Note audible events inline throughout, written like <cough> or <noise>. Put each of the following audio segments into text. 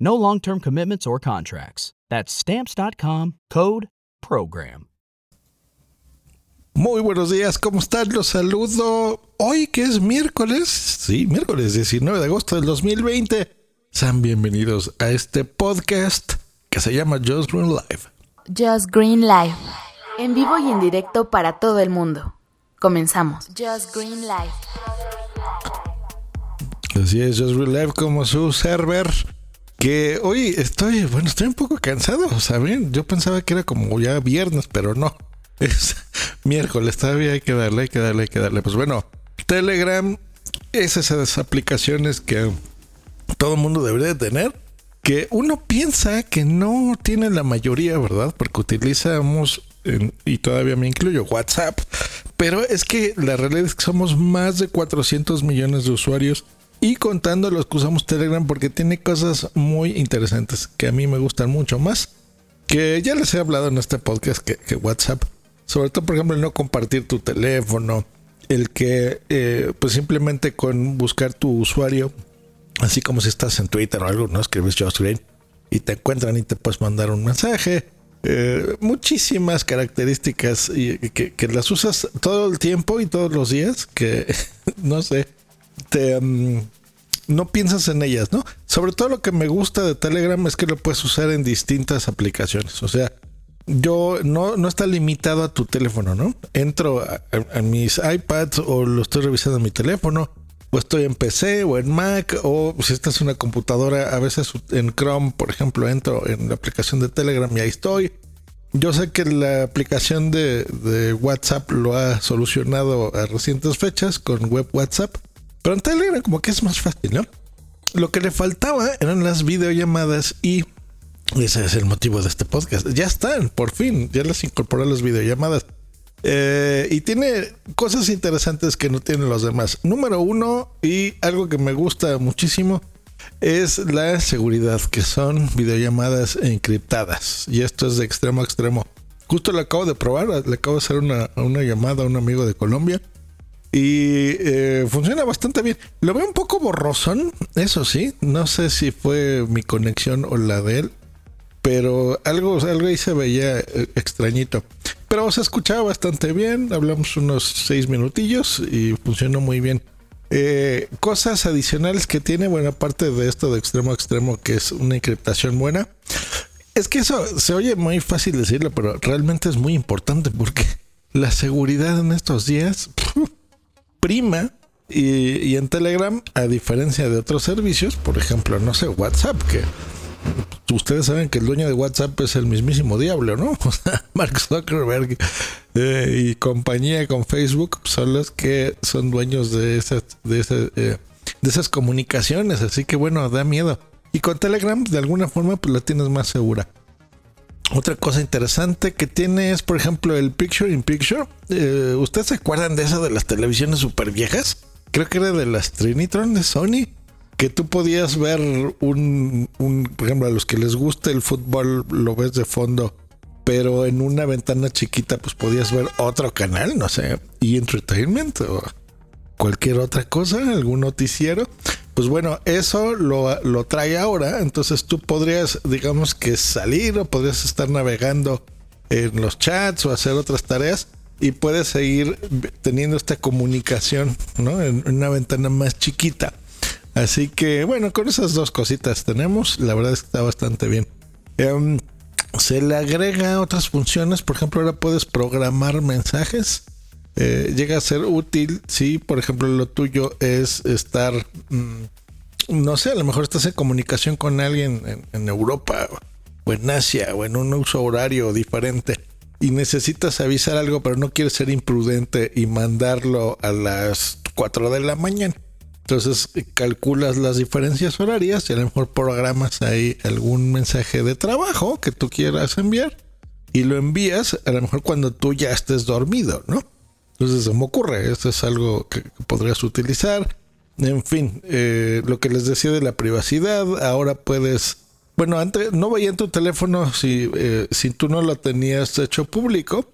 No long term commitments or contracts. That's Stamps.com code PROGRAM. Muy buenos días, ¿cómo están? Los saludo hoy que es miércoles, sí, miércoles 19 de agosto del 2020. Sean bienvenidos a este podcast que se llama Just Green Live. Just Green Live. En vivo y en directo para todo el mundo. Comenzamos. Just Green Live. Así es, Just Green Live como su server. Que hoy estoy, bueno, estoy un poco cansado, ¿saben? Yo pensaba que era como ya viernes, pero no. <laughs> Es miércoles, todavía hay que darle, hay que darle, hay que darle. Pues bueno, Telegram es esas aplicaciones que todo mundo debería de tener. Que uno piensa que no tiene la mayoría, ¿verdad? Porque utilizamos, y todavía me incluyo, WhatsApp. Pero es que la realidad es que somos más de 400 millones de usuarios. Y contando los que usamos Telegram porque tiene cosas muy interesantes que a mí me gustan mucho más. Que ya les he hablado en este podcast que, WhatsApp. Sobre todo, por ejemplo, el no compartir tu teléfono. El que eh, pues simplemente con buscar tu usuario Así como si estás en Twitter o algo, ¿no? Escribes Just Green y te encuentran y te puedes mandar un mensaje. Eh, muchísimas características y, que, que las usas todo el tiempo y todos los días que, <laughs> no sé, mm, no piensas en ellas, ¿no? Sobre todo lo que me gusta de Telegram es que lo puedes usar en distintas aplicaciones. O sea, yo no, no está limitado a tu teléfono, ¿no? Entro a mis iPads o lo estoy revisando en mi teléfono, o estoy en PC o en Mac, o si esta es una computadora, a veces en Chrome, por ejemplo, entro en la aplicación de Telegram y ahí estoy. Yo sé que la aplicación de, de WhatsApp lo ha solucionado a recientes fechas con web WhatsApp, pero en Telegram como que es más fácil, ¿no? Lo que le faltaba eran las videollamadas y ese es el motivo de este podcast. Ya están, por fin, ya les incorporé las videollamadas. Eh, y tiene cosas interesantes que no tienen los demás. Número uno, y algo que me gusta muchísimo, es la seguridad, que son videollamadas encriptadas. Y esto es de extremo a extremo. Justo lo acabo de probar, le acabo de hacer una, una llamada a un amigo de Colombia. Y eh, funciona bastante bien. Lo veo un poco borrosón, eso sí. No sé si fue mi conexión o la de él. Pero algo, algo ahí se veía eh, extrañito. Pero se escuchaba bastante bien. Hablamos unos seis minutillos y funcionó muy bien. Eh, cosas adicionales que tiene, bueno, aparte de esto de extremo a extremo, que es una encriptación buena. Es que eso se oye muy fácil decirlo, pero realmente es muy importante porque la seguridad en estos días prima. Y, en Telegram, a diferencia de otros servicios, por ejemplo, no sé, WhatsApp, que ustedes saben que el dueño de WhatsApp es el mismísimo diablo, ¿no? <laughs> O sea, Mark Zuckerberg eh, y compañía con Facebook son los que son dueños de esas, de, esas, eh, de esas comunicaciones. Así que bueno, da miedo. Y con Telegram, de alguna forma, pues la tienes más segura. Otra cosa interesante que tiene es, por ejemplo, el Picture in Picture. Eh, ¿Ustedes se acuerdan de eso de las televisiones super viejas? Creo que era de las Trinitron de Sony. Que tú podías ver un, por ejemplo, a los que les gusta el fútbol, lo ves de fondo, pero en una ventana chiquita, pues podías ver otro canal, no sé, y Entertainment o cualquier otra cosa, algún noticiero. Pues bueno, eso lo, lo trae ahora. Entonces tú podrías, digamos que salir o podrías estar navegando en los chats o hacer otras tareas y puedes seguir teniendo esta comunicación, ¿no? En una ventana más chiquita. Así que bueno, con esas dos cositas tenemos. La verdad es que está bastante bien. Um, se le agrega otras funciones. Por ejemplo, ahora puedes programar mensajes. Eh, llega a ser útil si, por ejemplo, lo tuyo es estar, mm, no sé, a lo mejor estás en comunicación con alguien en, en Europa o en Asia o en un uso horario diferente y necesitas avisar algo, pero no quieres ser imprudente y mandarlo a las 4 de la mañana. Entonces calculas las diferencias horarias y a lo mejor programas ahí algún mensaje de trabajo que tú quieras enviar y lo envías a lo mejor cuando tú ya estés dormido, ¿no? Entonces se me ocurre, esto es algo que, podrías utilizar. En fin, eh, lo que les decía de la privacidad, ahora puedes bueno, antes no veía en tu teléfono si, eh, si tú no lo tenías hecho público,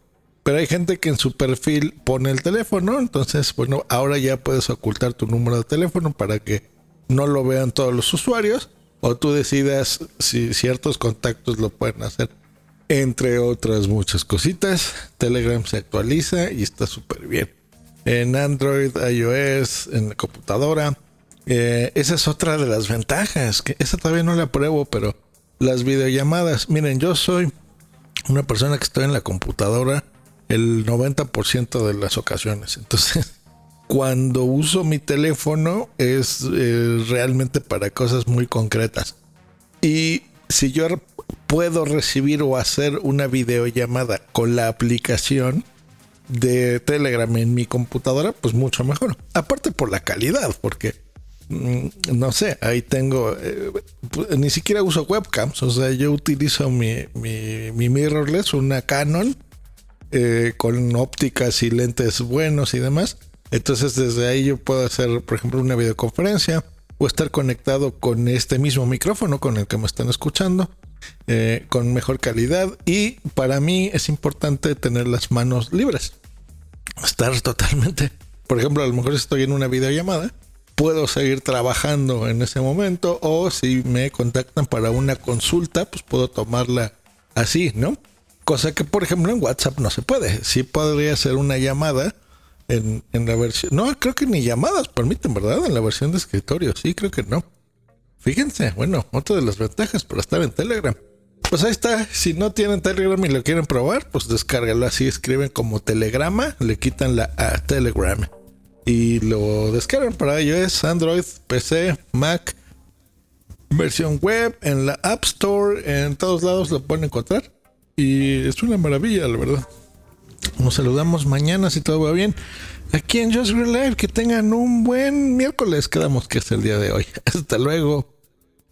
pero hay gente que en su perfil pone el teléfono, entonces, bueno, ahora ya puedes ocultar tu número de teléfono para que no lo vean todos los usuarios, o tú decidas si ciertos contactos lo pueden hacer, entre otras muchas cositas. Telegram se actualiza y está súper bien. En Android, iOS, en la computadora eh, esa es otra de las ventajas, que esa todavía no la pruebo, pero las videollamadas, miren, yo soy una persona que estoy en la computadora el 90% de las ocasiones. Entonces, <laughs> cuando uso mi teléfono es eh, realmente para cosas muy concretas. Y si yo puedo recibir o hacer una videollamada con la aplicación de Telegram en mi computadora, pues mucho mejor. Aparte por la calidad, porque Mm, no sé, ahí tengo, eh, ni siquiera uso webcams, o sea, yo utilizo mi, mi, mirrorless, una Canon, eh, con ópticas y lentes buenos y demás. Entonces desde ahí yo puedo hacer, por ejemplo, una videoconferencia o estar conectado con este mismo micrófono con el que me están escuchando, eh, con mejor calidad. Y para mí es importante tener las manos libres. Estar totalmente, por ejemplo, a lo mejor estoy en una videollamada puedo seguir trabajando en ese momento o si me contactan para una consulta, pues puedo tomarla así, ¿no? Cosa que, por ejemplo, en WhatsApp no se puede. Sí podría hacer una llamada en, la versión... No, creo que ni llamadas permiten, ¿verdad? En la versión de escritorio. Sí, creo que no. Fíjense, bueno, otra de las ventajas para estar en Telegram. Pues ahí está. Si no tienen Telegram y lo quieren probar, pues descárgalo así. Escriben como Telegrama, le quitan la a Telegram y lo descargan para iOS, Android, PC, Mac, versión web, en la App Store, en todos lados lo pueden encontrar. Y es una maravilla, la verdad. Nos saludamos mañana si todo va bien. Aquí en Just Real Life, que tengan un buen miércoles. Quedamos que es el día de hoy. <laughs> Hasta luego